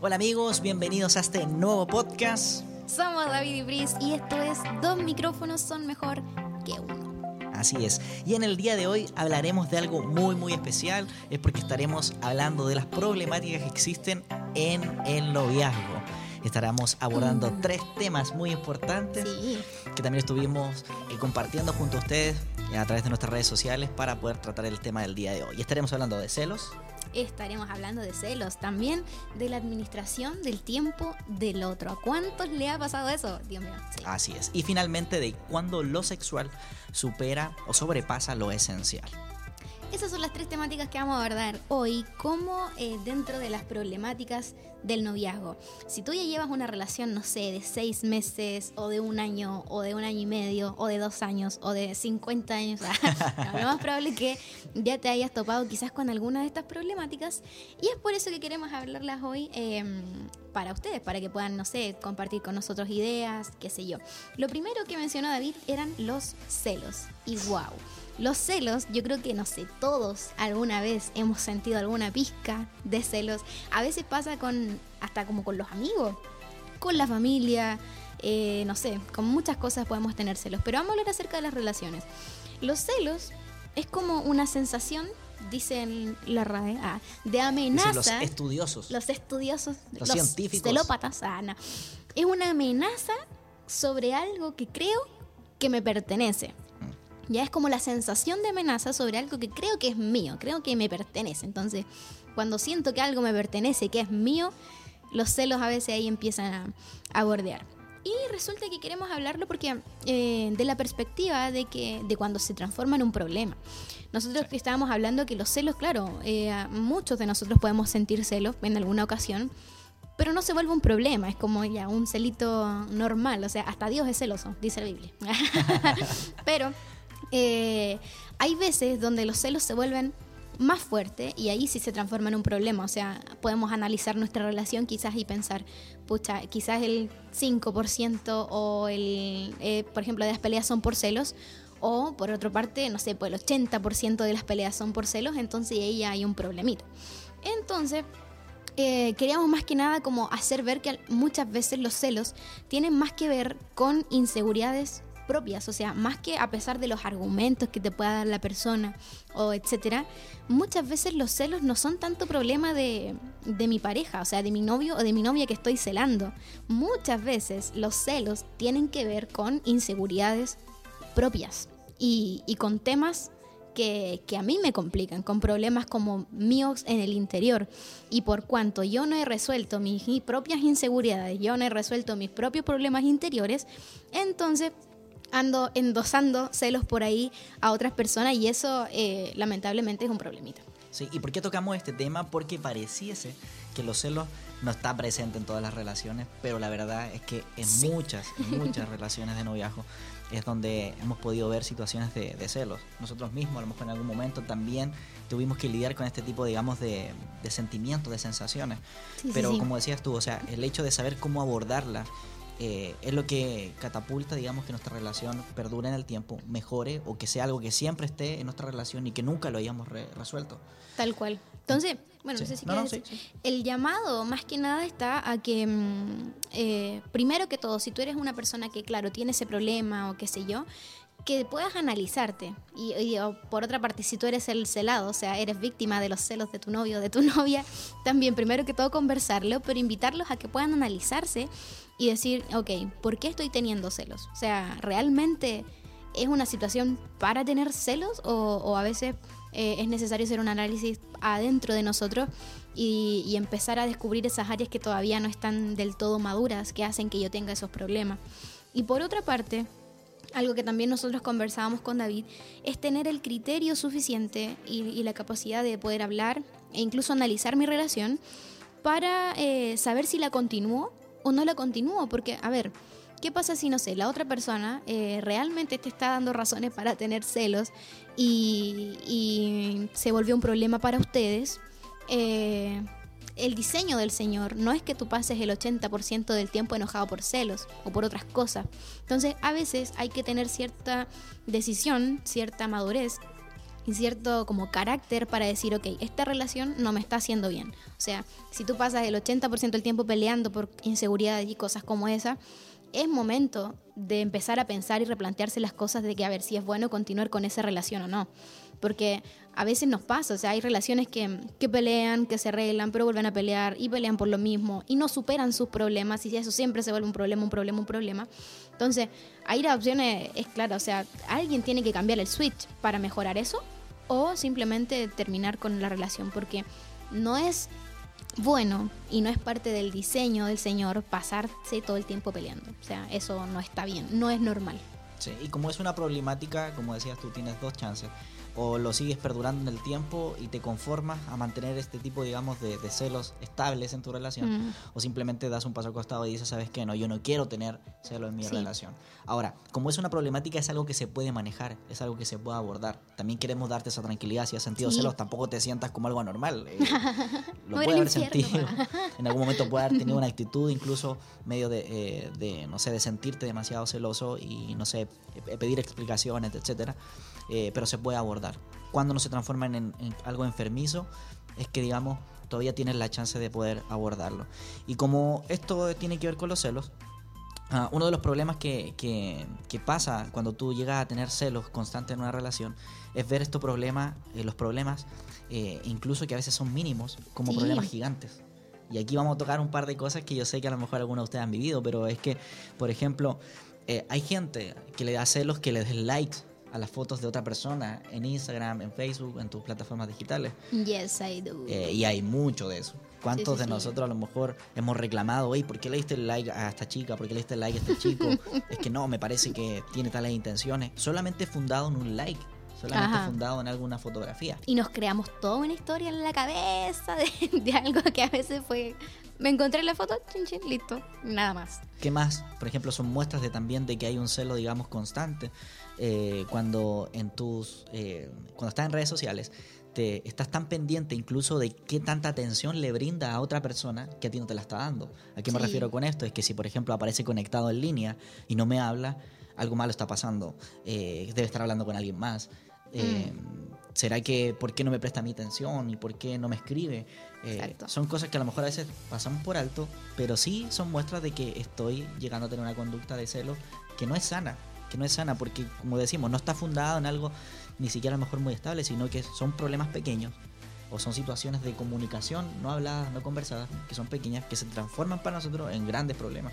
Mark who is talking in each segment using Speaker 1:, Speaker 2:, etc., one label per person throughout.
Speaker 1: Hola amigos, bienvenidos a este nuevo podcast.
Speaker 2: Somos David y Brice y esto es Dos micrófonos son mejor que uno.
Speaker 1: Así es. Y en el día de hoy hablaremos de algo muy muy especial, es porque estaremos hablando de las problemáticas que existen en el noviazgo. Estaremos abordando
Speaker 2: Mm.
Speaker 1: tres temas muy importantes
Speaker 2: Sí,
Speaker 1: que también estuvimos eh, compartiendo junto a ustedes eh, a través de nuestras redes sociales para poder tratar el tema del día de hoy. Y estaremos hablando de celos,
Speaker 2: estaremos hablando de celos, también de la administración del tiempo del otro. ¿A cuántos le ha pasado eso? Dios mío. sí.
Speaker 1: así es. Y finalmente de cuando lo sexual supera o sobrepasa lo esencial.
Speaker 2: Esas son las tres temáticas que vamos a abordar hoy, como eh, dentro de las problemáticas del noviazgo. Si tú ya llevas una relación, no sé, de seis meses, o de un año, o de un año y medio, o de dos años, o de 50 años, no, lo más probable es que ya te hayas topado quizás con alguna de estas problemáticas. Y es por eso que queremos hablarlas hoy eh, para ustedes, para que puedan, no sé, compartir con nosotros ideas, qué sé yo. Lo primero que mencionó David eran los celos. Y wow. Los celos, yo creo que no sé, todos alguna vez hemos sentido alguna pizca de celos. A veces pasa con, hasta como con los amigos, con la familia, eh, no sé, con muchas cosas podemos tener celos. Pero vamos a hablar acerca de las relaciones. Los celos es como una sensación, dicen la RAE, ah, de
Speaker 1: Dicen
Speaker 2: amenaza.
Speaker 1: los estudiosos.
Speaker 2: Los estudiosos,
Speaker 1: Los científicos.
Speaker 2: celópatas, ah, no. es una amenaza sobre algo que creo que me pertenece. Ya es como la sensación de amenaza sobre algo que creo que es mío, creo que me pertenece. Entonces, cuando siento que algo me pertenece, que es mío, los celos a veces ahí empiezan a, a bordear. Y resulta que queremos hablarlo porque eh, de la perspectiva de que de cuando se transforma en un problema. Nosotros que estábamos hablando que los celos, claro, eh, muchos de nosotros podemos sentir celos en alguna ocasión, pero no se vuelve un problema, es como ya un celito normal, o sea, hasta Dios es celoso, dice la Biblia. pero eh, hay veces donde los celos se vuelven más fuertes y ahí sí se transforma en un problema. O sea, podemos analizar nuestra relación quizás y pensar, pucha, quizás el 5% o el, eh, por ejemplo, de las peleas son por celos. O por otra parte, no sé, pues el 80% de las peleas son por celos, entonces ahí ya hay un problemita. Entonces, eh, queríamos más que nada como hacer ver que muchas veces los celos tienen más que ver con inseguridades propias, o sea, más que a pesar de los argumentos que te pueda dar la persona o etcétera, muchas veces los celos no son tanto problema de, de mi pareja, o sea, de mi novio o de mi novia que estoy celando. Muchas veces los celos tienen que ver con inseguridades propias y, y con temas que, que, a mí me complican, con problemas como míos en el interior. Y por cuanto yo no he resuelto mis, propias inseguridades, yo no he resuelto mis propios problemas interiores, entonces ando endosando celos por ahí a otras personas y eso eh, lamentablemente es un problemita.
Speaker 1: Sí, ¿y por qué tocamos este tema? Porque pareciese que los celos no está presente en todas las relaciones, pero la verdad es que en
Speaker 2: Sí.
Speaker 1: muchas, en muchas relaciones de noviazgo es donde hemos podido ver situaciones de, de celos. Nosotros mismos, a lo mejor en algún momento también tuvimos que lidiar con este tipo, digamos, de, de sentimientos, de sensaciones.
Speaker 2: Sí,
Speaker 1: pero
Speaker 2: sí.
Speaker 1: como decías tú, o sea, el hecho de saber cómo abordarla eh, es lo que catapulta, digamos, que nuestra relación perdure en el tiempo, mejore o que sea algo que siempre esté en nuestra relación y que nunca lo hayamos re- resuelto.
Speaker 2: Tal cual. Entonces, bueno,
Speaker 1: Sí.
Speaker 2: no sé si
Speaker 1: No, no,
Speaker 2: quieres
Speaker 1: sí,
Speaker 2: decir- El llamado, más que nada, está a que, mm, eh, primero que todo, si tú eres una persona que, claro, tiene ese problema o qué sé yo, que puedas analizarte. Y, y, por otra parte, si tú eres el celado, o sea, eres víctima de los celos de tu novio o de tu novia, también, primero que todo, conversarlo, pero invitarlos a que puedan analizarse y decir, ok, ¿por qué estoy teniendo celos? O sea, ¿realmente es una situación para tener celos o, a veces eh, es necesario hacer un análisis adentro de nosotros y empezar a descubrir esas áreas que todavía no están del todo maduras, que hacen que yo tenga esos problemas. Y por otra parte, algo que también nosotros conversábamos con David, es tener el criterio suficiente y, la capacidad de poder hablar e incluso analizar mi relación para eh, saber si la continúo o no la continúo. Porque, a ver, ¿qué pasa si, no sé, la otra persona eh, realmente te está dando razones para tener celos y, y se volvió un problema para ustedes? Eh, el diseño del Señor no es que tú pases el 80% del tiempo enojado por celos o por otras cosas. Entonces, a veces hay que tener cierta decisión, cierta madurez y cierto como carácter para decir, ok, esta relación no me está haciendo bien. O sea, si tú pasas el 80% del tiempo peleando por inseguridad y cosas como esa, es momento de empezar a pensar y replantearse las cosas de que a ver si es bueno continuar con esa relación o no. Porque a veces nos pasa, o sea, hay relaciones que, que, pelean, que se arreglan, pero vuelven a pelear y pelean por lo mismo y no superan sus problemas y eso siempre se vuelve un problema, un problema, un problema. Entonces, ahí la opción es, es clara, o sea, alguien tiene que cambiar el switch para mejorar eso o simplemente terminar con la relación, porque no es bueno y no es parte del diseño del Señor pasarse todo el tiempo peleando. O sea, eso no está bien, no es normal.
Speaker 1: Sí, y como es una problemática, como decías tú, tienes dos chances o lo sigues perdurando en el tiempo y te conformas a mantener este tipo, digamos, de, celos estables en tu relación, mm. o simplemente das un paso al costado y dices, ¿sabes qué? No, yo no quiero tener celos en mi relación. Ahora, como es una problemática, es algo que se puede manejar, es algo que se puede abordar. También queremos darte esa tranquilidad. Si has sentido celos, tampoco te sientas como algo anormal. Eh, lo puede haber sentido. en algún momento puede haber tenido una actitud, incluso medio de, eh, de, no sé, de sentirte demasiado celoso y, no sé, pedir explicaciones, etcétera. Eh, pero se puede abordar. Cuando no se transforma en, algo enfermizo, es que, digamos, todavía tienes la chance de poder abordarlo. Y como esto tiene que ver con los celos, ah, uno de los problemas que, que, pasa cuando tú llegas a tener celos constantes en una relación es ver estos problemas, eh, los problemas, eh, incluso que a veces son mínimos, como problemas gigantes. Y aquí vamos a tocar un par de cosas que yo sé que a lo mejor algunos de ustedes han vivido, pero es que, por ejemplo, hay gente que le da celos que le den likes a las fotos de otra persona en Instagram, en Facebook, en tus plataformas digitales.
Speaker 2: Yes, I do.
Speaker 1: Eh, y hay mucho de eso. ¿Cuántos de nosotros a lo mejor hemos reclamado, oye, ¿por qué le diste el like a esta chica? ¿Por qué le diste el like a este chico? es que no, me parece que tiene tales intenciones. Solamente fundado en un like solamente fundado en alguna fotografía.
Speaker 2: Y nos creamos toda una historia en la cabeza de, de, algo que a veces fue me encontré la foto, chin, chin, listo, nada más.
Speaker 1: ¿Qué más? Por ejemplo, son muestras de también de que hay un celo, digamos, constante eh, cuando en tus, eh, cuando estás en redes sociales. Te, estás tan pendiente incluso de qué tanta atención le brinda a otra persona que a ti no te la está dando. ¿A qué me refiero con esto? Es que si, por ejemplo, aparece conectado en línea y no me habla, algo malo está pasando. Eh, debe estar hablando con alguien más. Mm. ¿Será que por qué no me presta mi atención y por qué no me escribe? Eh, son cosas que a lo mejor a veces pasamos por alto, pero sí son muestras de que estoy llegando a tener una conducta de celo que no es sana, que no es sana porque, como decimos, no está fundada en algo ni siquiera a lo mejor muy estable, sino que son problemas pequeños o son situaciones de comunicación no habladas, no conversadas, que son pequeñas, que se transforman para nosotros en grandes problemas,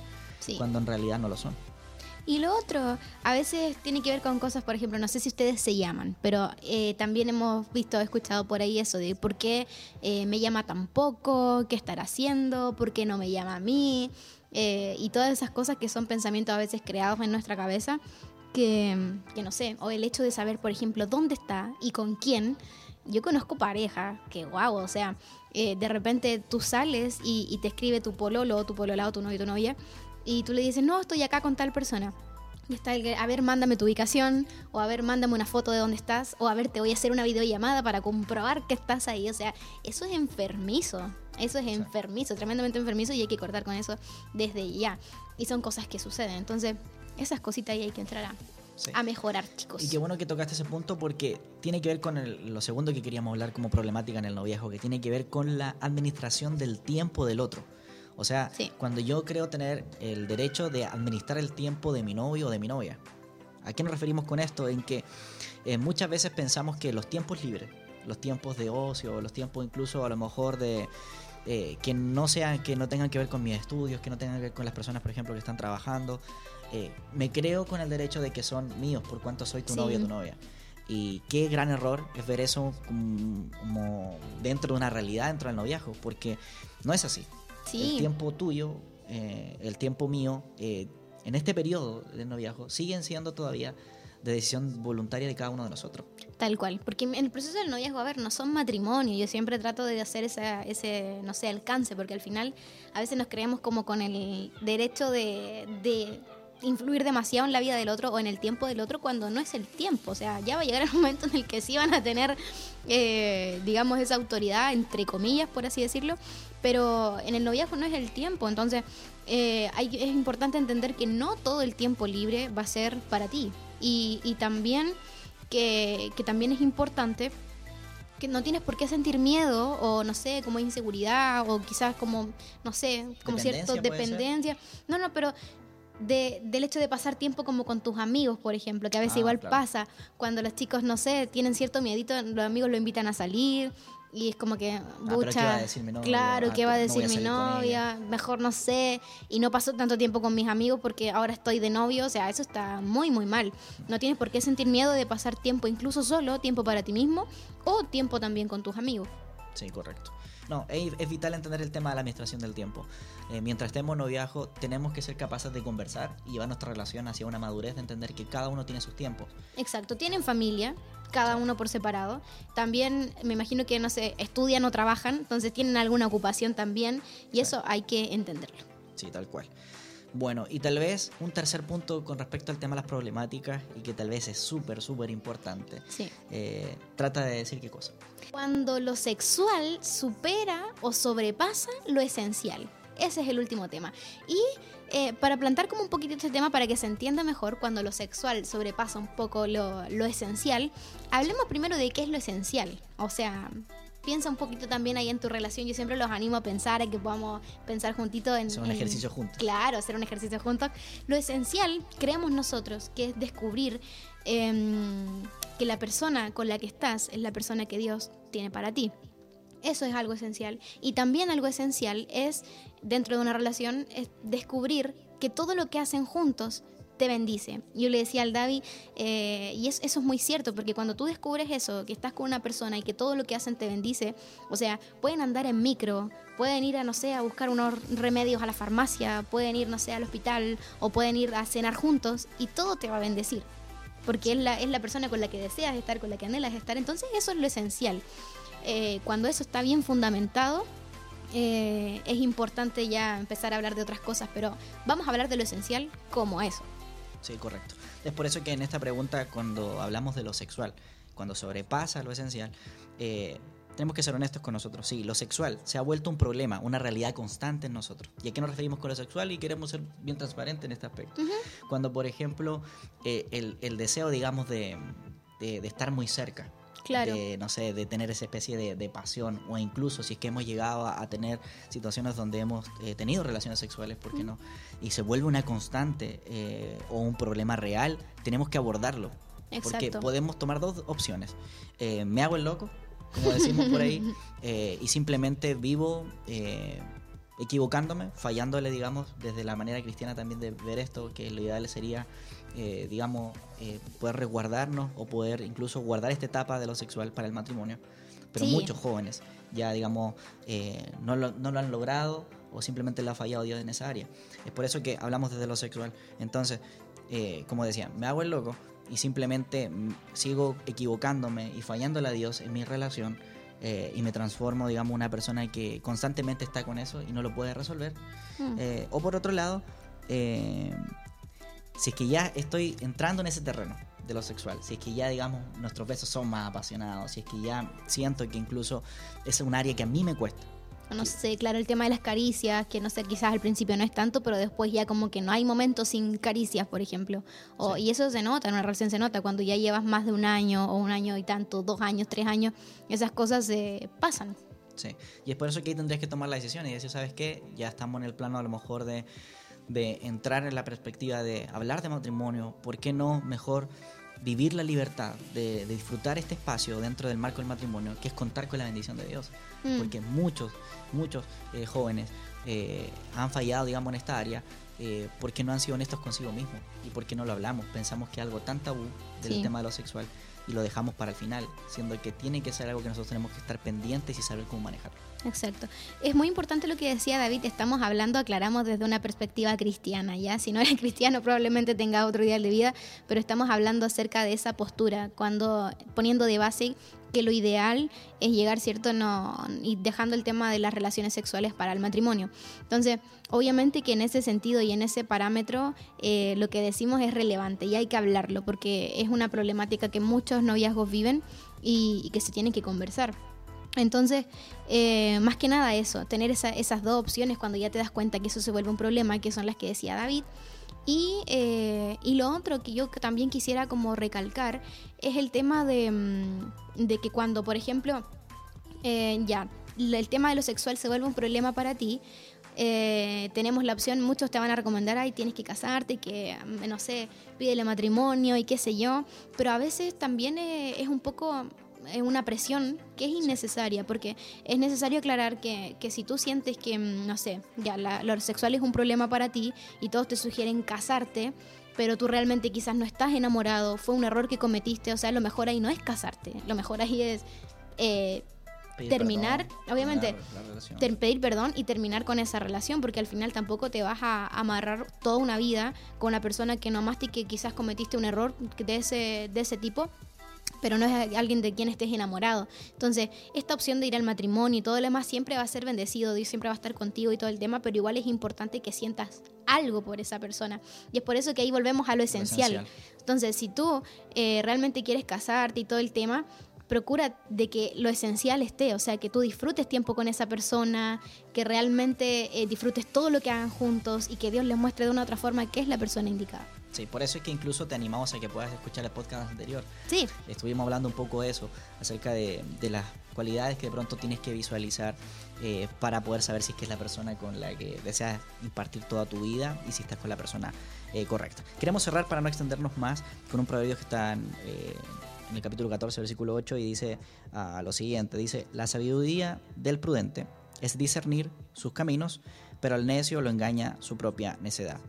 Speaker 1: cuando en realidad no lo son.
Speaker 2: Y lo otro, a veces tiene que ver con cosas, por ejemplo, no sé si ustedes se llaman, pero eh, también hemos visto, escuchado por ahí eso de por qué eh, me llama tan poco, qué estará haciendo, por qué no me llama a mí, eh, y todas esas cosas que son pensamientos a veces creados en nuestra cabeza, que, que no sé, o el hecho de saber, por ejemplo, dónde está y con quién. Yo conozco pareja que, guau, o sea, de repente tú sales y, y, te escribe tu pololo tu pololado, tu novio, tu novia, y tú le dices, no, estoy acá con tal persona. Y está el que, a ver, mándame tu ubicación, o a ver, mándame una foto de dónde estás, o a ver, te voy a hacer una videollamada para comprobar que estás ahí. O sea, eso es enfermizo. Eso es enfermizo, tremendamente enfermizo, y hay que cortar con eso desde ya. Y son cosas que suceden. Entonces, esas cositas ahí hay que entrar a, mejorar, chicos.
Speaker 1: Y qué bueno que tocaste ese punto porque tiene que ver con lo segundo que queríamos hablar como problemática en el noviazgo, que tiene que ver con la administración del tiempo del otro. O sea, cuando yo creo tener el derecho de administrar el tiempo de mi novio o de mi novia. ¿A qué nos referimos con esto? En que eh, muchas veces pensamos que los tiempos libres, los tiempos de ocio, los tiempos incluso a lo mejor de eh, que no sean, que no tengan que ver con mis estudios, que no tengan que ver con las personas, por ejemplo, que están trabajando, eh, me creo con el derecho de que son míos por cuanto soy tu novio o tu novia. Y qué gran error es ver eso como, dentro de una realidad, dentro del noviazgo, porque no es así. El tiempo tuyo, eh, el tiempo mío, eh, en este periodo de noviazgo, siguen siendo todavía de decisión voluntaria de cada uno de nosotros.
Speaker 2: Tal cual, porque en el proceso del noviazgo, a ver, no son matrimonio, yo siempre trato de hacer esa, ese, no sé, alcance, porque al final a veces nos creemos como con el derecho de, de influir demasiado en la vida del otro o en el tiempo del otro cuando no es el tiempo. O sea, ya va a llegar el momento en el que sí van a tener, eh, digamos, esa autoridad, entre comillas, por así decirlo, pero en el noviazgo no es el tiempo. Entonces, eh, es importante entender que no todo el tiempo libre va a ser para ti. Y, y también que, que también es importante que no tienes por qué sentir miedo o no sé, como inseguridad o quizás como, no sé, como cierto dependencia. No, no, pero de, del hecho de pasar tiempo como con tus amigos, por ejemplo, que a veces ah, igual pasa cuando los chicos, no sé, tienen cierto miedito, los amigos lo invitan a salir y es como que,
Speaker 1: bucha, ah,
Speaker 2: claro, ah, ¿qué va a decir mi novia? Mejor no sé. Y no paso tanto tiempo con mis amigos porque ahora estoy de novio. O sea, eso está muy, muy mal. No tienes por qué sentir miedo de pasar tiempo incluso solo, tiempo para ti mismo o tiempo también con tus amigos.
Speaker 1: Sí, correcto. No, es, vital entender el tema de la administración del tiempo. Eh, mientras estemos noviajo, tenemos que ser capaces de conversar y llevar nuestra relación hacia una madurez de entender que cada uno tiene sus tiempos.
Speaker 2: Exacto, tienen familia, cada uno por separado. También me imagino que, no sé, estudian o trabajan, entonces tienen alguna ocupación también y eso hay que entenderlo.
Speaker 1: Sí, tal cual. Bueno, y tal vez un tercer punto con respecto al tema de las problemáticas y que tal vez es súper, súper importante.
Speaker 2: Sí.
Speaker 1: Eh, trata de decir qué cosa.
Speaker 2: Cuando lo sexual supera o sobrepasa lo esencial. Ese es el último tema. Y eh, para plantar como un poquito este tema para que se entienda mejor cuando lo sexual sobrepasa un poco lo, lo esencial, hablemos primero de qué es lo esencial. O sea, piensa un poquito también ahí en tu relación. Yo siempre los animo a pensar, a que podamos pensar juntitos en...
Speaker 1: Hacer un ejercicio juntos.
Speaker 2: Claro, hacer un ejercicio juntos. Lo esencial, creemos nosotros, que es descubrir em, que la persona con la que estás es la persona que Dios tiene para ti. Eso es algo esencial. Y también algo esencial es, dentro de una relación, es descubrir que todo lo que hacen juntos te bendice. Yo le decía al David, eh, y eso es muy cierto, porque cuando tú descubres eso, que estás con una persona y que todo lo que hacen te bendice, o sea, pueden andar en micro, pueden ir a, no sé, a buscar unos remedios a la farmacia, pueden ir, no sé, al hospital, o pueden ir a cenar juntos, y todo te va a bendecir. Porque es la, es la persona con la que deseas estar, con la que anhelas estar. Entonces eso es lo esencial. Eh, cuando eso está bien fundamentado, eh, es importante ya empezar a hablar de otras cosas, pero vamos a hablar de lo esencial como eso.
Speaker 1: Sí, correcto. Es por eso que en esta pregunta, cuando hablamos de lo sexual, cuando sobrepasa lo esencial, eh, tenemos que ser honestos con nosotros. Sí, lo sexual se ha vuelto un problema, una realidad constante en nosotros. ¿Y a qué nos referimos con lo sexual? Y queremos ser bien transparentes en este aspecto. Cuando, por ejemplo, eh, el, deseo, digamos, de, de, estar muy cerca,
Speaker 2: Claro.
Speaker 1: De, no sé, de tener esa especie de, pasión o incluso si es que hemos llegado a, tener situaciones donde hemos eh, tenido relaciones sexuales, ¿por qué no? Y se vuelve una constante eh, o un problema real, tenemos que abordarlo. Porque podemos tomar dos opciones. Eh, me hago el loco, como decimos por ahí, y simplemente vivo equivocándome, fallándole, digamos, desde la manera cristiana también de ver esto, que lo ideal sería eh, digamos, eh, poder resguardarnos o poder incluso guardar esta etapa de lo sexual para el matrimonio. Pero muchos jóvenes ya, digamos, eh, no, lo, no, lo, han logrado o simplemente le ha fallado Dios en esa área. Es por eso que hablamos desde lo sexual. Entonces, como decía, me hago el loco y simplemente sigo equivocándome y fallándole a Dios en mi relación. y me transformo, digamos, una persona que constantemente está con eso y no lo puede resolver. Mm. o por otro lado, si es que ya estoy entrando en ese terreno de lo sexual, si es que ya, digamos, nuestros besos son más apasionados, si es que ya siento que incluso es un área que a mí me cuesta.
Speaker 2: No sé, claro, el tema de las caricias, que no sé, quizás al principio no es tanto, pero después ya como que no hay momentos sin caricias, por ejemplo. O, Y eso se nota, en una relación se nota, cuando ya llevas más de un año o un año y tanto, dos años, tres años, esas cosas se pasan.
Speaker 1: Sí, y es por eso que ahí tendrías que tomar la decisión y decir, ¿sabes qué? Ya estamos en el plano a lo mejor de de entrar en la perspectiva de hablar de matrimonio, ¿por qué no mejor vivir la libertad de, disfrutar este espacio dentro del marco del matrimonio, que es contar con la bendición de Dios? Mm. Porque muchos, muchos eh, jóvenes eh, han fallado, digamos, en esta área eh, porque no han sido honestos consigo mismos y porque no lo hablamos. Pensamos que algo tan tabú del tema de lo sexual y lo dejamos para el final, siendo que tiene que ser algo que nosotros tenemos que estar pendientes y saber cómo manejarlo.
Speaker 2: Exacto. Es muy importante lo que decía David, estamos hablando, aclaramos desde una perspectiva cristiana, ¿ya? Si no eres cristiano probablemente tenga otro ideal de vida, pero estamos hablando acerca de esa postura, cuando poniendo de base que lo ideal es llegar, ¿cierto? No, y dejando el tema de las relaciones sexuales para el matrimonio. Entonces, obviamente que en ese sentido y en ese parámetro eh, lo que decimos es relevante y hay que hablarlo porque es una problemática que muchos noviazgos viven y, que se tienen que conversar. Entonces, eh, más que nada eso, tener esas dos opciones cuando ya te das cuenta que eso se vuelve un problema, que son las que decía David, Y, eh, y lo otro que yo también quisiera como recalcar es el tema de, mm, de que cuando, por ejemplo, eh, ya, el tema de lo sexual se vuelve un problema para ti, eh, tenemos la opción, muchos te van a recomendar, ay, tienes que casarte, que, mm, no sé, pídele matrimonio y qué sé yo, pero a veces también es un poco una presión que es innecesaria, porque es necesario aclarar que, que si tú sientes que, mm, no sé, ya lo sexual es un problema para ti y todos te sugieren casarte, pero tú realmente quizás no estás enamorado, fue un error que cometiste, o sea, lo mejor ahí no es casarte, lo mejor ahí es eh, terminar, obviamente, pedir perdón y terminar con esa relación, porque al final tampoco te vas a amarrar toda una vida con una persona que no amaste y que quizás cometiste un error de ese, de ese tipo pero no es alguien de quien estés enamorado. Entonces, esta opción de ir al matrimonio y todo lo demás siempre va a ser bendecido, Dios siempre va a estar contigo y todo el tema, pero igual es importante que sientas algo por esa persona. Y es por eso que ahí volvemos a lo esencial. Entonces, si tú eh, realmente quieres casarte y todo el tema, procura de que lo esencial esté, o sea, que tú disfrutes tiempo con esa persona, que realmente eh, disfrutes todo lo que hagan juntos y que Dios les muestre de una otra forma que es la persona indicada.
Speaker 1: Sí, por eso es que incluso te animamos a que puedas escuchar el podcast anterior.
Speaker 2: Sí.
Speaker 1: Estuvimos hablando un poco de eso, acerca de, las cualidades que de pronto tienes que visualizar eh, para poder saber si es que es la persona con la que deseas impartir toda tu vida y si estás con la persona eh, correcta. Queremos cerrar para no extendernos más con un proverbio que está en, en el capítulo 14, versículo 8, y dice ah, lo siguiente, dice, la sabiduría del prudente es discernir sus caminos, pero al necio lo engaña su propia necedad.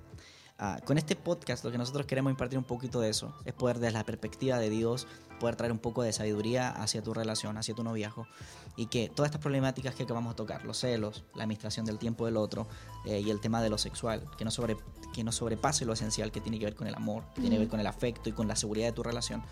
Speaker 1: Ah, con este podcast lo que nosotros queremos impartir un poquito de eso, es poder desde la perspectiva de Dios, poder traer un poco de sabiduría hacia tu relación, hacia tu noviazgo, y que todas estas problemáticas que acabamos de tocar, los celos, la administración del tiempo del otro eh, y el tema de lo sexual, que no, sobre, que no sobrepase lo esencial que tiene que ver con el amor, que tiene que ver con el afecto y con la seguridad de tu relación,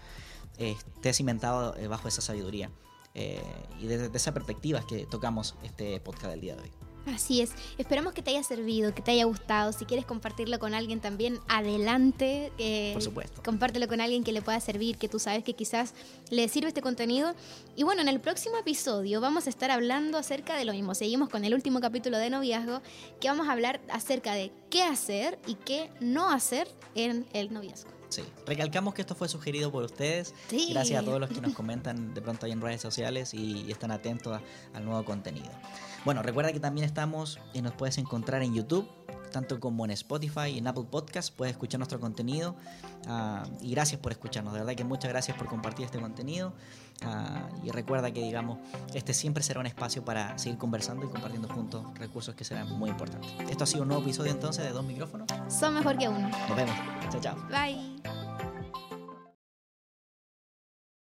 Speaker 1: esté cimentado eh, bajo esa sabiduría. Eh, y desde, esa perspectiva es que tocamos este podcast del día de hoy.
Speaker 2: Así es, esperamos que te haya servido, que te haya gustado. Si quieres compartirlo con alguien también, adelante.
Speaker 1: Por supuesto.
Speaker 2: Compártelo con alguien que le pueda servir, que tú sabes que quizás le sirve este contenido. Y bueno, en el próximo episodio vamos a estar hablando acerca de lo mismo. Seguimos con el último capítulo de noviazgo, que vamos a hablar acerca de qué hacer y qué no hacer en el noviazgo.
Speaker 1: Sí, recalcamos que esto fue sugerido por ustedes. Gracias a todos los que nos comentan de pronto ahí en redes sociales y, están atentos al nuevo contenido. Bueno, recuerda que también estamos y nos puedes encontrar en YouTube, tanto como en Spotify y en Apple Podcast. Puedes escuchar nuestro contenido. Ah, y gracias por escucharnos. De verdad que muchas gracias por compartir este contenido. Ah, y recuerda que, digamos, este siempre será un espacio para seguir conversando y compartiendo juntos recursos que serán muy importantes. Esto ha sido un nuevo episodio entonces de Dos Micrófonos.
Speaker 2: Son mejor que uno.
Speaker 1: Nos vemos. Chao, chao.
Speaker 2: Bye.